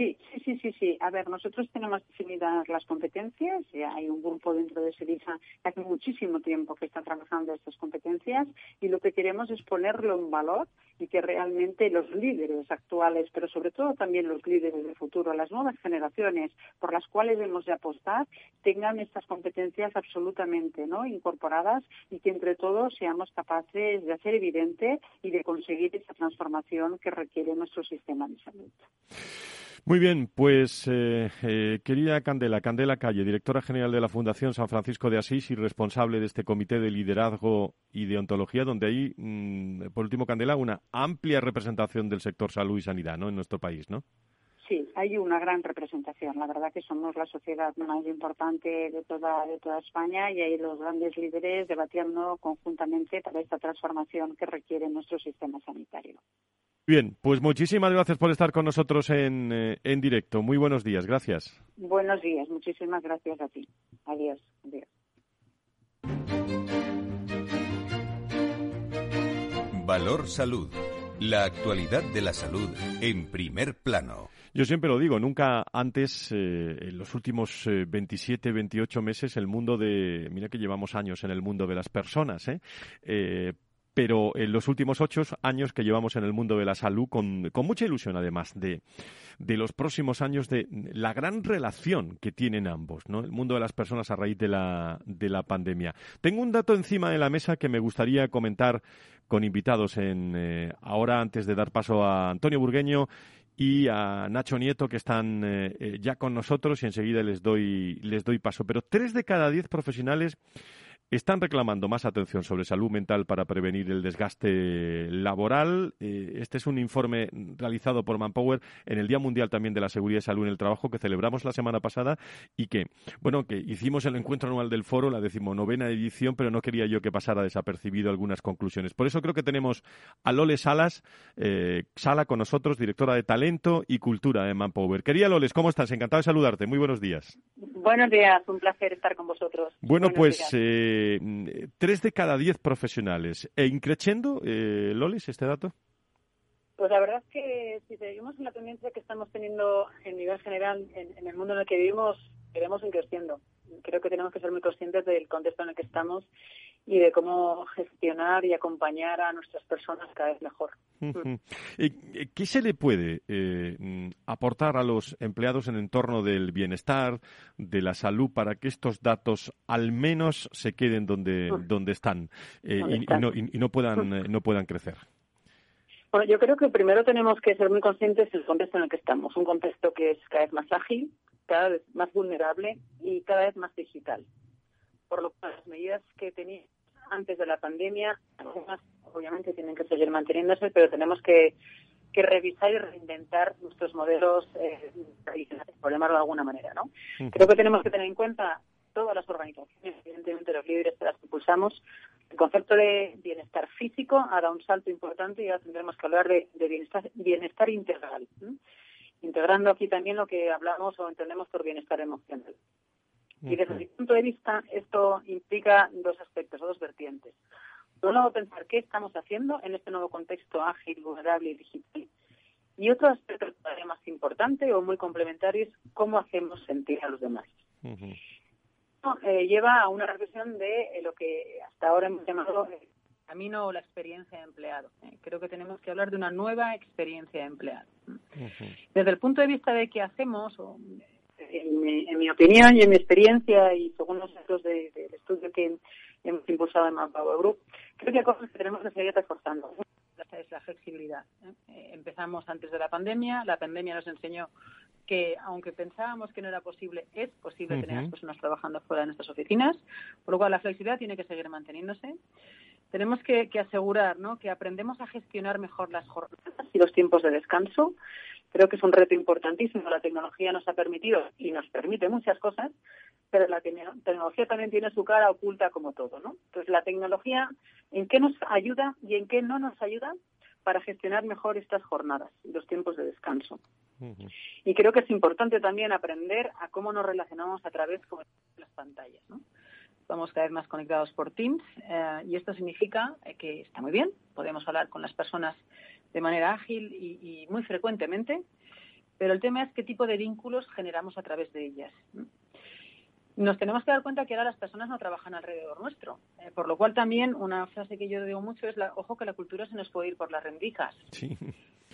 sí, sí, sí, sí. A ver, nosotros tenemos definidas las competencias. Ya hay un grupo dentro de SEDISA que hace muchísimo tiempo que está trabajando estas competencias y lo que queremos es ponerlo en valor y que realmente los líderes actuales, pero sobre todo también los líderes del futuro, las nuevas generaciones por las cuales debemos de apostar, tengan estas competencias absolutamente incorporadas y que entre todos seamos capaces de hacer evidente y de conseguir esa transformación que requiere nuestro sistema de salud. Muy bien, pues eh, eh, querida Candela, Candela Calle, directora general de la Fundación San Francisco de Asís y responsable de este comité de liderazgo y de ontología, donde hay, mm, por último, Candela, una amplia representación del sector salud y sanidad ¿no? en nuestro país, ¿no? Sí, hay una gran representación. La verdad que somos la sociedad más importante de toda, de toda España y hay los grandes líderes debatiendo conjuntamente para esta transformación que requiere nuestro sistema sanitario. Bien, pues muchísimas gracias por estar con nosotros en, eh, en directo. Muy buenos días, gracias. Buenos días, muchísimas gracias a ti. Adiós. Adiós. Valor Salud. La actualidad de la salud en primer plano. Yo siempre lo digo, nunca antes, eh, en los últimos 27, 28 meses, el mundo de. Mira que llevamos años en el mundo de las personas, ¿eh? eh pero en los últimos ocho años que llevamos en el mundo de la salud, con, mucha ilusión además de, los próximos años, de la gran relación que tienen ambos, ¿no? El mundo de las personas a raíz de la, de la pandemia. Tengo un dato encima de la mesa que me gustaría comentar con invitados en eh, ahora antes de dar paso a Antonio Burgueño y a Nacho Nieto que están eh, eh, ya con nosotros y enseguida les doy les doy paso. Pero tres de cada diez profesionales están reclamando más atención sobre salud mental para prevenir el desgaste laboral. Eh, este es un informe realizado por Manpower en el Día Mundial también de la Seguridad y Salud en el Trabajo que celebramos la semana pasada y que, bueno, que hicimos el encuentro anual del foro, la decimonovena edición, pero no quería yo que pasara desapercibido algunas conclusiones. Por eso creo que tenemos a Lole Salas, eh, Sala con nosotros, directora de Talento y Cultura de Manpower. Quería Loles, ¿cómo estás? Encantado de saludarte. Muy buenos días. Buenos días, un placer estar con vosotros. Bueno, pues eh, tres de cada diez profesionales. ¿E increciendo, eh, Lolis, este dato? Pues la verdad es que si seguimos en la tendencia que estamos teniendo en nivel general en, el mundo en el que vivimos, iremos creciendo. Creo que tenemos que ser muy conscientes del contexto en el que estamos y de cómo gestionar y acompañar a nuestras personas cada vez mejor. ¿Qué se le puede eh, aportar a los empleados en entorno del bienestar, de la salud, para que estos datos al menos se queden donde, donde están, eh, y, no, y, no, puedan, eh, no puedan crecer? Bueno, yo creo que primero tenemos que ser muy conscientes del contexto en el que estamos, un contexto que es cada vez más ágil, cada vez más vulnerable y cada vez más digital. Por lo cual, las medidas que teníamos antes de la pandemia, algunas obviamente tienen que seguir manteniéndose, pero tenemos que, revisar y reinventar nuestros modelos eh, tradicionales, por llamarlo de alguna manera. ¿no? Creo que tenemos que tener en cuenta todas las organizaciones, evidentemente los líderes de las que impulsamos, el concepto de bienestar físico ha dado un salto importante y ahora tendremos que hablar de, bienestar, bienestar integral, integrando aquí también lo que hablamos o entendemos por bienestar emocional. Y desde mi punto de vista, esto implica dos aspectos, dos vertientes. Por un lado, pensar qué estamos haciendo en este nuevo contexto ágil, vulnerable y digital. Y otro aspecto todavía más importante o muy complementario es cómo hacemos sentir a los demás. Eh, lleva a una reflexión de eh, lo que hasta ahora hemos llamado el camino o la experiencia de empleado. Eh, creo que tenemos que hablar de una nueva experiencia de empleado. Desde el punto de vista de qué hacemos, o en mi, opinión y en mi experiencia y según los datos del estudio que hemos impulsado en Manpower Group, creo que hay cosas que tenemos que seguir reforzando. Es la flexibilidad. ¿eh? Eh, empezamos antes de la pandemia, la pandemia nos enseñó que aunque pensábamos que no era posible, es posible tener a las personas trabajando fuera de nuestras oficinas, por lo cual la flexibilidad tiene que seguir manteniéndose. Tenemos que, que asegurar ¿no? que aprendemos a gestionar mejor las jornadas y los tiempos de descanso, Creo que es un reto importantísimo. La tecnología nos ha permitido y nos permite muchas cosas, pero la tecnología también tiene su cara oculta como todo, ¿no? Entonces, la tecnología, ¿en qué nos ayuda y en qué no nos ayuda para gestionar mejor estas jornadas los tiempos de descanso? Y creo que es importante también aprender a cómo nos relacionamos a través de las pantallas, ¿no? Estamos cada vez más conectados por Teams eh, y esto significa que está muy bien, podemos hablar con las personas de manera ágil y, muy frecuentemente, Pero el tema es qué tipo de vínculos generamos a través de ellas. Nos tenemos que dar cuenta que ahora las personas no trabajan alrededor nuestro, eh, por lo cual también una frase que yo digo mucho es, la, ojo que la cultura se nos puede ir por las rendijas. Sí.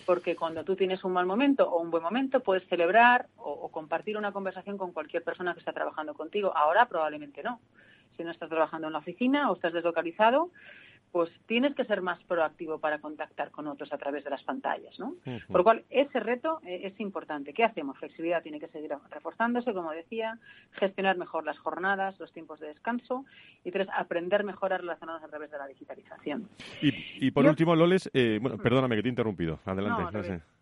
Porque cuando tú tienes un mal momento o un buen momento, puedes celebrar o, o compartir una conversación con cualquier persona que está trabajando contigo. Ahora probablemente no. Si no estás trabajando en la oficina o estás deslocalizado, pues tienes que ser más proactivo para contactar con otros a través de las pantallas, ¿no? Por lo cual, ese reto eh, es importante. ¿Qué hacemos? Flexibilidad tiene que seguir reforzándose, como decía, gestionar mejor las jornadas, los tiempos de descanso y tres, aprender mejor a relacionarnos a través de la digitalización. Y, por último, Loles, eh, bueno, perdóname que te he interrumpido. Adelante. No,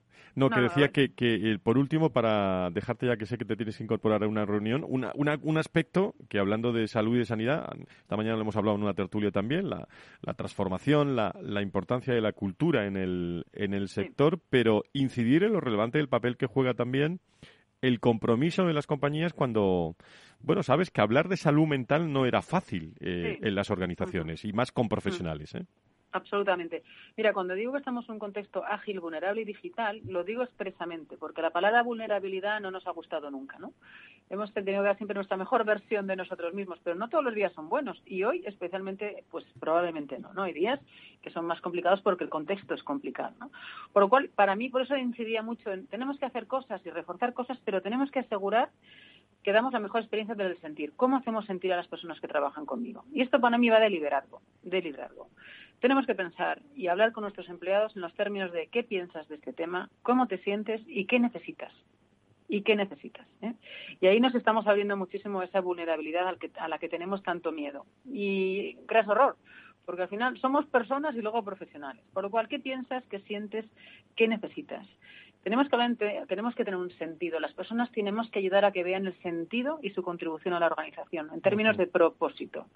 que decía que, que eh, por último, para dejarte ya que sé que te tienes que incorporar a una reunión, una, un aspecto que hablando de salud y de sanidad, esta mañana lo hemos hablado en una tertulia también, la, la transformación, la, la, importancia de la cultura en el, en el sector, pero incidir en lo relevante del papel que juega también el compromiso de las compañías cuando, bueno, sabes que hablar de salud mental no era fácil eh, en las organizaciones y más con profesionales. ¿eh? Absolutamente. Mira, cuando digo que estamos en un contexto ágil, vulnerable y digital, lo digo expresamente, porque la palabra vulnerabilidad no nos ha gustado nunca, ¿no? Hemos tenido que dar siempre nuestra mejor versión de nosotros mismos, pero no todos los días son buenos y hoy especialmente, pues probablemente no, ¿no? Hay días que son más complicados porque el contexto es complicado, ¿no? Por lo cual, para mí, por eso incidía mucho en, tenemos que hacer cosas y reforzar cosas, pero tenemos que asegurar que damos la mejor experiencia del sentir. ¿Cómo hacemos sentir a las personas que trabajan conmigo? Y esto para mí va de liderazgo, de liderazgo. Tenemos que pensar y hablar con nuestros empleados en los términos de qué piensas de este tema, cómo te sientes y qué necesitas. ¿Y qué necesitas? Eh? Y ahí nos estamos abriendo muchísimo esa vulnerabilidad a la que tenemos tanto miedo. Y creas horror, porque al final somos personas y luego profesionales. Por lo cual, ¿qué piensas, qué sientes, qué necesitas? Tenemos que, tenemos que tener un sentido. Las personas tenemos que ayudar a que vean el sentido y su contribución a la organización en términos de propósito.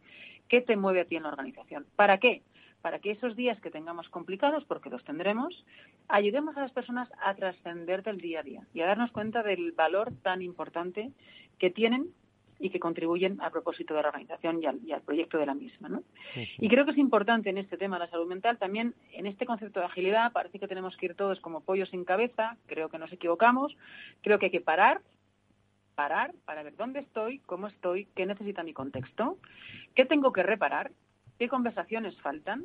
¿Qué te mueve a ti en la organización? ¿Para qué? Para que esos días que tengamos complicados, porque los tendremos, ayudemos a las personas a trascender del día a día y a darnos cuenta del valor tan importante que tienen y que contribuyen a propósito de la organización y al, proyecto de la misma. ¿no? Y creo que es importante en este tema de la salud mental, también en este concepto de agilidad, parece que tenemos que ir todos como pollos sin cabeza, creo que nos equivocamos, creo que hay que parar, parar para ver dónde estoy, cómo estoy, qué necesita mi contexto, qué tengo que reparar qué conversaciones faltan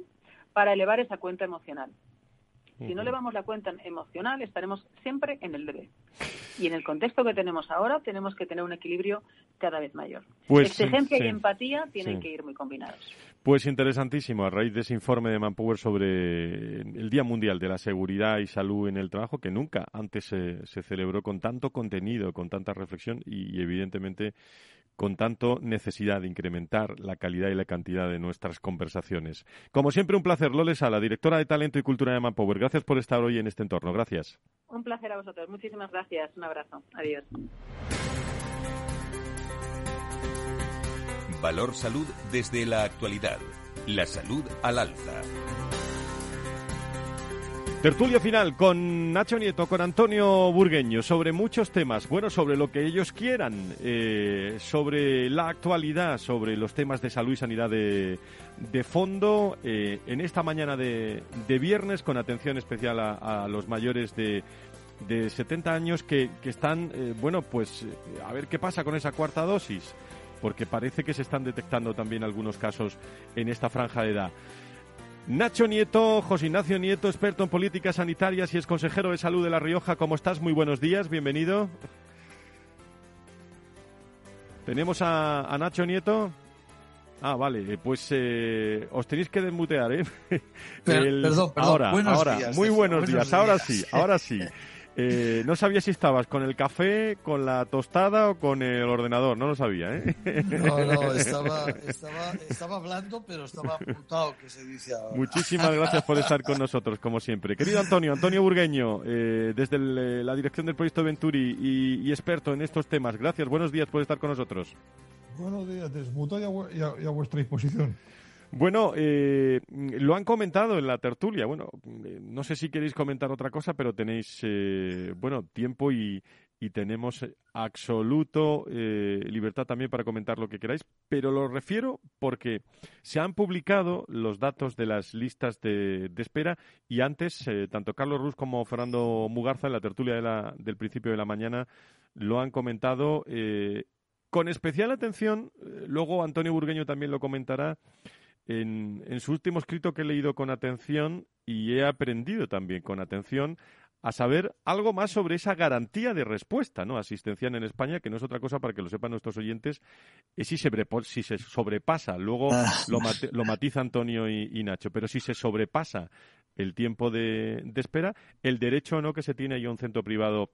para elevar esa cuenta emocional. Si no elevamos la cuenta emocional, estaremos siempre en el debe. Y en el contexto que tenemos ahora, tenemos que tener un equilibrio cada vez mayor. Pues, Exigencia y empatía tienen que ir muy combinados. Pues interesantísimo, a raíz de ese informe de Manpower sobre el Día Mundial de la Seguridad y Salud en el Trabajo, que nunca antes se, se celebró con tanto contenido, con tanta reflexión y evidentemente con tanto necesidad de incrementar la calidad y la cantidad de nuestras conversaciones. Como siempre, un placer, Loles, a la directora de Talento y Cultura de Manpower. Gracias por estar hoy en este entorno. Gracias. Un placer a vosotros. Muchísimas gracias. Un abrazo. Adiós. Valor Salud desde la actualidad. La salud al alza. Tertulia final con Nacho Nieto, con Antonio Burgueño, sobre muchos temas. Bueno, sobre lo que ellos quieran, eh, sobre la actualidad, sobre los temas de salud y sanidad de, fondo, eh, en esta mañana de, viernes, con atención especial a, los mayores de, de 70 años que, que están, eh, bueno, pues a ver qué pasa con esa cuarta dosis, porque parece que se están detectando también algunos casos en esta franja de edad. Nacho Nieto, José Ignacio Nieto, experto en políticas sanitarias y es consejero de salud de La Rioja. ¿Cómo estás? Muy buenos días, bienvenido. Tenemos a, Nacho Nieto. Ah, vale, pues eh, os tenéis que desmutear, ¿eh? perdón, perdón, ahora, buenos ahora, días, muy buenos, días. ahora sí, ahora sí. Eh, no sabía si estabas con el café, con la tostada o con el ordenador, no lo sabía, ¿eh? No, no, estaba, estaba, estaba hablando, pero estaba apuntado, que se dice ahora. Muchísimas gracias por estar con nosotros, como siempre. Querido Antonio, Antonio Burgueño, eh, desde eh, la dirección del proyecto Venturi y, experto en estos temas, gracias, buenos días por estar con nosotros. Buenos días, desmuto y a, vuestra disposición. Bueno, eh, lo han comentado en la tertulia. Bueno, no sé si queréis comentar otra cosa, pero tenéis, eh, bueno, tiempo y, y tenemos absoluto eh, libertad también para comentar lo que queráis, pero lo refiero porque se han publicado los datos de las listas de, espera y antes eh, tanto Carlos Ruz como Fernando Mugarza en la tertulia de la, del principio de la mañana lo han comentado eh, con especial atención. luego Antonio Burgueño también lo comentará. En, en su último escrito que he leído con atención y he aprendido también con atención a saber algo más sobre esa garantía de respuesta ¿no? asistencial en España, que no es otra cosa para que lo sepan nuestros oyentes, es si se, si se sobrepasa, luego ah. lo, matiza Antonio y, Nacho, pero si se sobrepasa el tiempo de, espera, el derecho o no que se tiene a un centro privado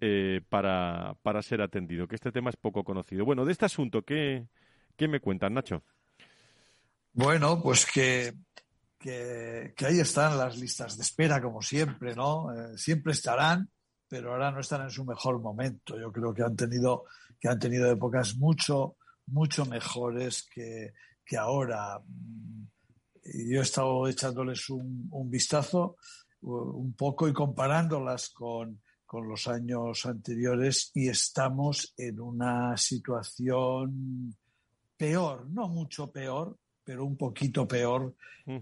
eh, para, para ser atendido, que este tema es poco conocido. Bueno, de este asunto, ¿qué, qué me cuentan, Nacho? Bueno, pues que que, ahí están las listas de espera, como siempre, ¿no? Eh, siempre estarán, pero ahora no están en su mejor momento. Yo creo que han tenido, que han tenido épocas mucho, mucho mejores que, que ahora. Yo he estado echándoles un, un vistazo un poco y comparándolas con, con los años anteriores y estamos en una situación peor, no mucho peor, pero un poquito peor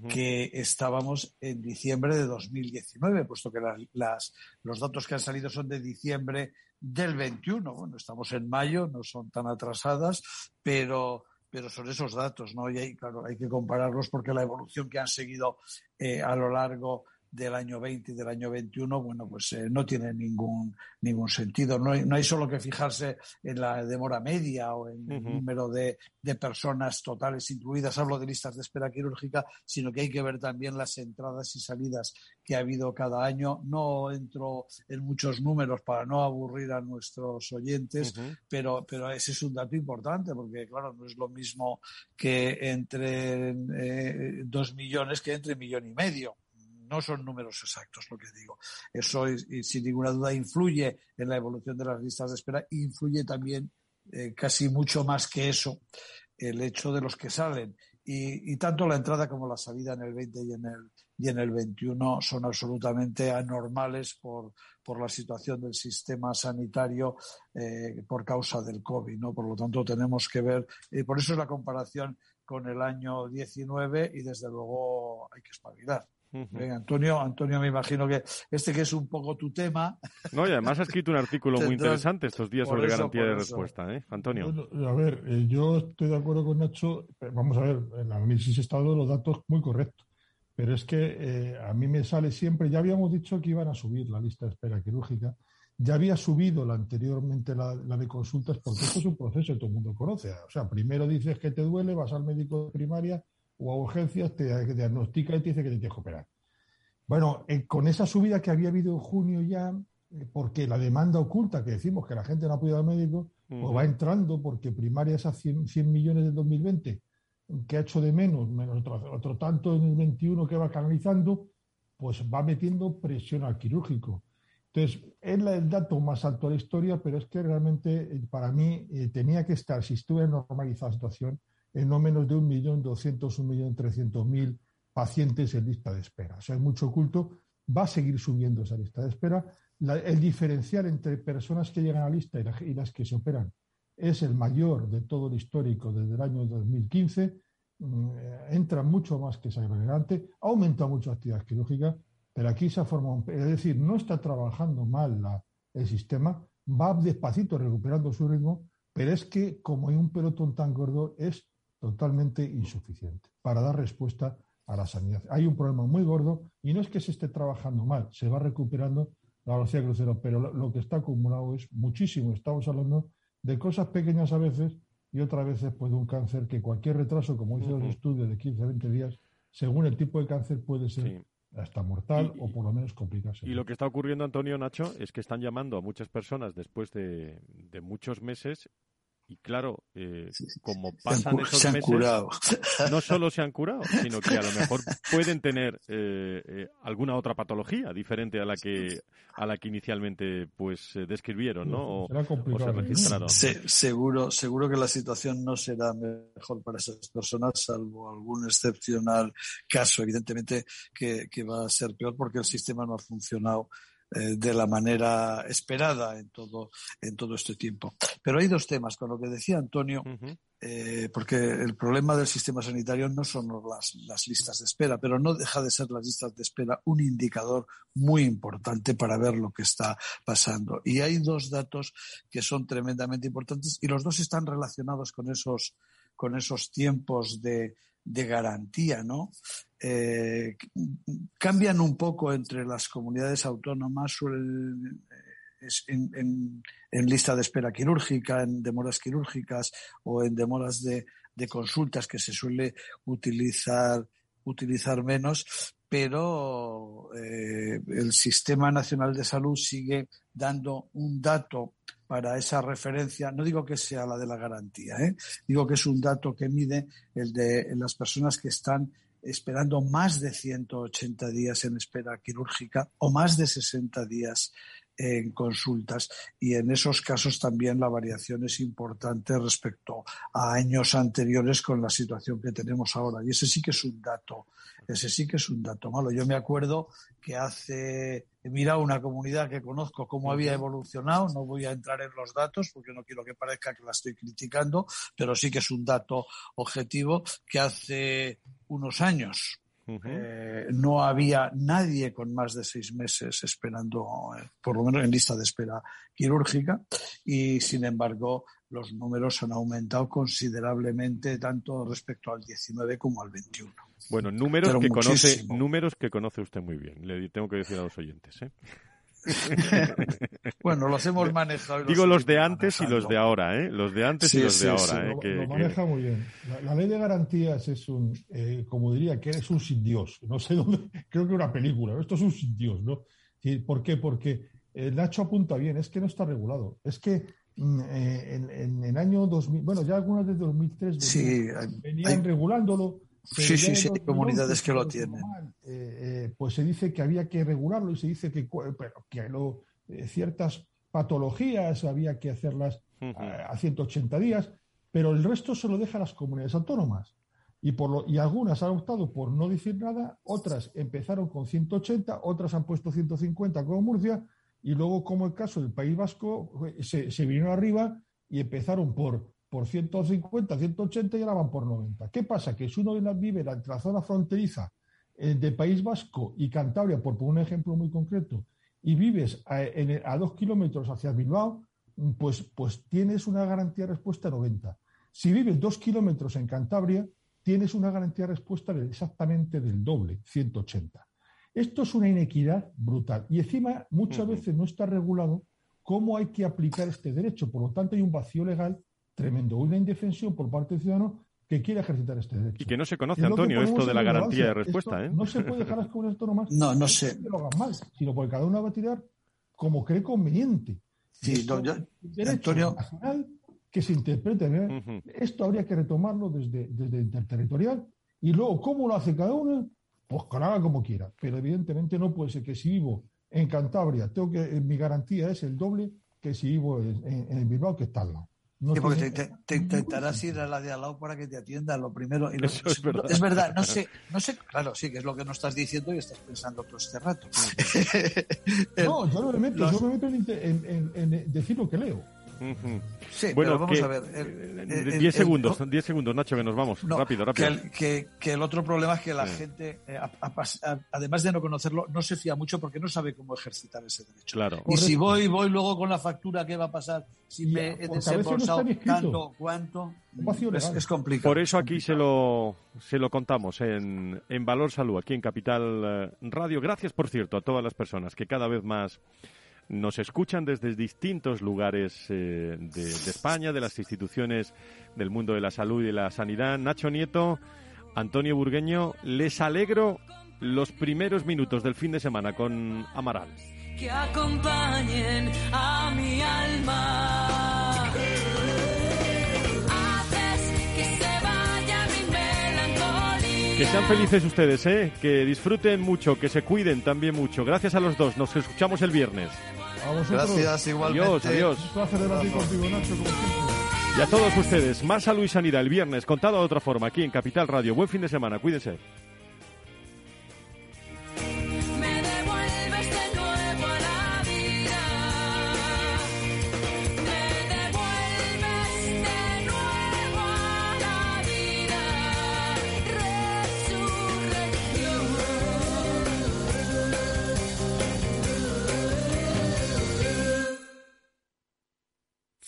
que estábamos en diciembre de 2019, puesto que las, los datos que han salido son de diciembre del 21. Bueno, estamos en mayo, no son tan atrasadas, pero, pero son esos datos, ¿no? Y hay, claro, hay que compararlos porque la evolución que han seguido eh, a lo largo del año 20 y del año 21, bueno, pues eh, no tiene ningún, ningún sentido. No hay, no hay, solo que fijarse en la demora media o en el número de, de, personas totales incluidas, hablo de listas de espera quirúrgica, sino que hay que ver también las entradas y salidas que ha habido cada año. No entro en muchos números para no aburrir a nuestros oyentes, pero, pero ese es un dato importante porque, claro, no es lo mismo que entre eh, dos millones que entre millón y medio no son números exactos lo que digo. Eso, sin ninguna duda, influye en la evolución de las listas de espera, influye también eh, casi mucho más que eso el hecho de los que salen. Y, tanto la entrada como la salida en el 20 y en el, y en el 21 son absolutamente anormales por, por la situación del sistema sanitario eh, por causa del COVID. ¿no? Por lo tanto, tenemos que ver, y por eso es la comparación con el año 19 y desde luego hay que espabilar. Antonio, Antonio, me imagino que este que es un poco tu tema. No, y además ha escrito un artículo muy interesante estos días sobre garantía de respuesta, ¿eh? Antonio. a ver, eh, yo estoy de acuerdo con Nacho. Vamos a ver, el análisis estado de los datos muy correcto. Pero es que eh, a mí me sale siempre, ya habíamos dicho que iban a subir la lista de espera quirúrgica, ya había subido la anteriormente la, la, de consultas, porque esto es un proceso que todo el mundo conoce. O sea, primero dices que te duele, vas al médico de primaria, o a urgencias te diagnostica y te dice que te tienes que operar. Bueno, eh, con esa subida que había habido en junio ya, eh, porque la demanda oculta, que decimos que la gente no ha podido al médico, pues va entrando porque primaria esas 100, 100, millones del 2020, que ha hecho de menos, menos otro, otro, tanto en el 21 que va canalizando, pues va metiendo presión al quirúrgico. Entonces, es el dato más alto de la historia, pero es que realmente eh, para mí tenía que estar, si estuviera normalizada la situación, en no menos de 1.200.000, 1.300.000 pacientes en lista de espera. O sea, es mucho oculto. Va a seguir subiendo esa lista de espera. el diferencial entre personas que llegan a la lista y, las que se operan es el mayor de todo el histórico desde el año 2015. Mm, entra mucho más que esa agregante. Aumenta mucho la actividad quirúrgica, pero aquí se ha formado Es decir, no está trabajando mal el sistema, va despacito recuperando su ritmo, pero es que como hay un pelotón tan gordo, es totalmente insuficiente para dar respuesta a la sanidad. Hay un problema muy gordo y no es que se esté trabajando mal, se va recuperando la velocidad crucero, pero lo, que está acumulado es muchísimo. Estamos hablando de cosas pequeñas a veces y otras veces pues, de un cáncer que cualquier retraso, como dice el estudio de 15 a 20 días, según el tipo de cáncer puede ser hasta mortal o por lo menos complicarse. Y lo que está ocurriendo, Antonio Nacho, es que están llamando a muchas personas después de, de muchos meses y claro, eh, como pasan esos meses, no solo se han curado, sino que a lo mejor pueden tener eh, eh, alguna otra patología diferente a la que a la que inicialmente pues describieron, ¿no? O, se registraron. seguro, seguro que la situación no será mejor para esas personas, salvo algún excepcional caso, evidentemente que, que va a ser peor porque el sistema no ha funcionado eh, de la manera esperada en todo, en todo este tiempo. Pero hay dos temas, con lo que decía Antonio, eh, porque el problema del sistema sanitario no son las, las, listas de espera, pero no deja de ser las listas de espera un indicador muy importante para ver lo que está pasando. Y hay dos datos que son tremendamente importantes y los dos están relacionados con esos, con esos tiempos de, de garantía, ¿no? Eh, cambian un poco entre las comunidades autónomas en, lista de espera quirúrgica, en demoras quirúrgicas o en demoras de, consultas que se suele utilizar utilizar menos, pero eh, el Sistema Nacional de Salud sigue dando un dato para esa referencia, no digo que sea la de la garantía, ¿eh? digo que es un dato que mide el de las personas que están esperando más de 180 días en espera quirúrgica o más de 60 días en consultas. Y en esos casos también la variación es importante respecto a años anteriores con la situación que tenemos ahora. Y ese sí que es un dato ese sí que es un dato malo. Yo me acuerdo que hace he mirado una comunidad que conozco cómo había evolucionado, no voy a entrar en los datos porque no quiero que parezca que la estoy criticando, pero sí que es un dato objetivo que hace unos años eh, no había nadie con más de seis meses esperando, eh, por lo menos en lista de espera quirúrgica, y sin embargo los números han aumentado considerablemente tanto respecto al 19 como al 21. Bueno, números que conoce, números que conoce usted muy bien. Le tengo que decir a los oyentes, ¿eh? bueno, los hemos manejado. Digo los de antes y los de ahora, ¿eh? Los de antes y los de ahora. ¿eh? Lo, maneja muy bien. La, ley de garantías es un, eh, como diría, que es un sin Dios. No sé dónde, creo que una película. Esto es un sin Dios, ¿no? ¿Por qué? Porque eh, Nacho apunta bien, es que no está regulado. Es que mm, eh, en, el año 2000, bueno, ya algunas de 2003 venían regulándolo Sí, sí, sí, hay comunidades que lo tienen. Eh, eh, pues se dice que había que regularlo y se dice que, que lo, eh, ciertas patologías había que hacerlas a, 180 días, pero el resto se lo deja a las comunidades autónomas. Y, por lo, y algunas han optado por no decir nada, otras empezaron con 180, otras han puesto 150 como Murcia, y luego, como el caso del País Vasco, se, se vinieron arriba y empezaron por por 150, 180 y ahora van por 90. ¿Qué pasa? Que si uno vive entre la zona fronteriza eh, de País Vasco y Cantabria, por poner un ejemplo muy concreto, y vives a, dos kilómetros hacia Bilbao, pues, pues tienes una garantía de respuesta 90. Si vives dos kilómetros en Cantabria, tienes una garantía de respuesta exactamente del doble, 180. Esto es una inequidad brutal. Y encima, muchas veces no está regulado cómo hay que aplicar este derecho. Por lo tanto, hay un vacío legal tremendo, una indefensión por parte del ciudadano que quiere ejercitar este derecho. Y que no se conoce, Antonio, esto de la garantía de respuesta. ¿eh? No se puede dejar las comunidades autónomas no, no sé. que lo hagan mal, sino porque cada uno va a tirar como cree conveniente. Sí, derecho Antonio... nacional que se interprete. ¿eh? Esto habría que retomarlo desde, desde interterritorial y luego, ¿cómo lo hace cada uno? Pues que lo haga como quiera. Pero evidentemente no puede ser que si vivo en Cantabria, tengo que, mi garantía es el doble que si vivo en, en Bilbao, que está al lado porque te, intentarás ir a la de al lado para que te atienda lo primero. Y es, verdad. no sé, no sé, claro, sí, que es lo que no estás diciendo y estás pensando todo este rato. no, yo no me meto, yo me meto en decir lo que leo. Sí, bueno, vamos a ver. 10 segundos, 10 segundos, Nacho, que nos vamos. rápido, rápido. Que el, otro problema es que la gente, eh, además de no conocerlo, no se fía mucho porque no sabe cómo ejercitar ese derecho. Claro. Y si voy, voy luego con la factura, ¿qué va a pasar? Si me he desembolsado tanto, cuánto, es, complicado. Por eso aquí se lo, se lo contamos en, en Valor Salud, aquí en Capital eh, Radio. Gracias, por cierto, a todas las personas que cada vez más nos escuchan desde distintos lugares eh, de, España, de las instituciones del mundo de la salud y de la sanidad. Nacho Nieto, Antonio Burgueño, les alegro los primeros minutos del fin de semana con Amaral. Que acompañen a mi alma. Que sean felices ustedes, ¿eh? que disfruten mucho, que se cuiden también mucho. Gracias a los dos, nos escuchamos el viernes. Gracias, igualmente. Adiós, adiós. Y a todos ustedes, más salud y sanidad el viernes, contado de otra forma, aquí en Capital Radio. Buen fin de semana, cuídense.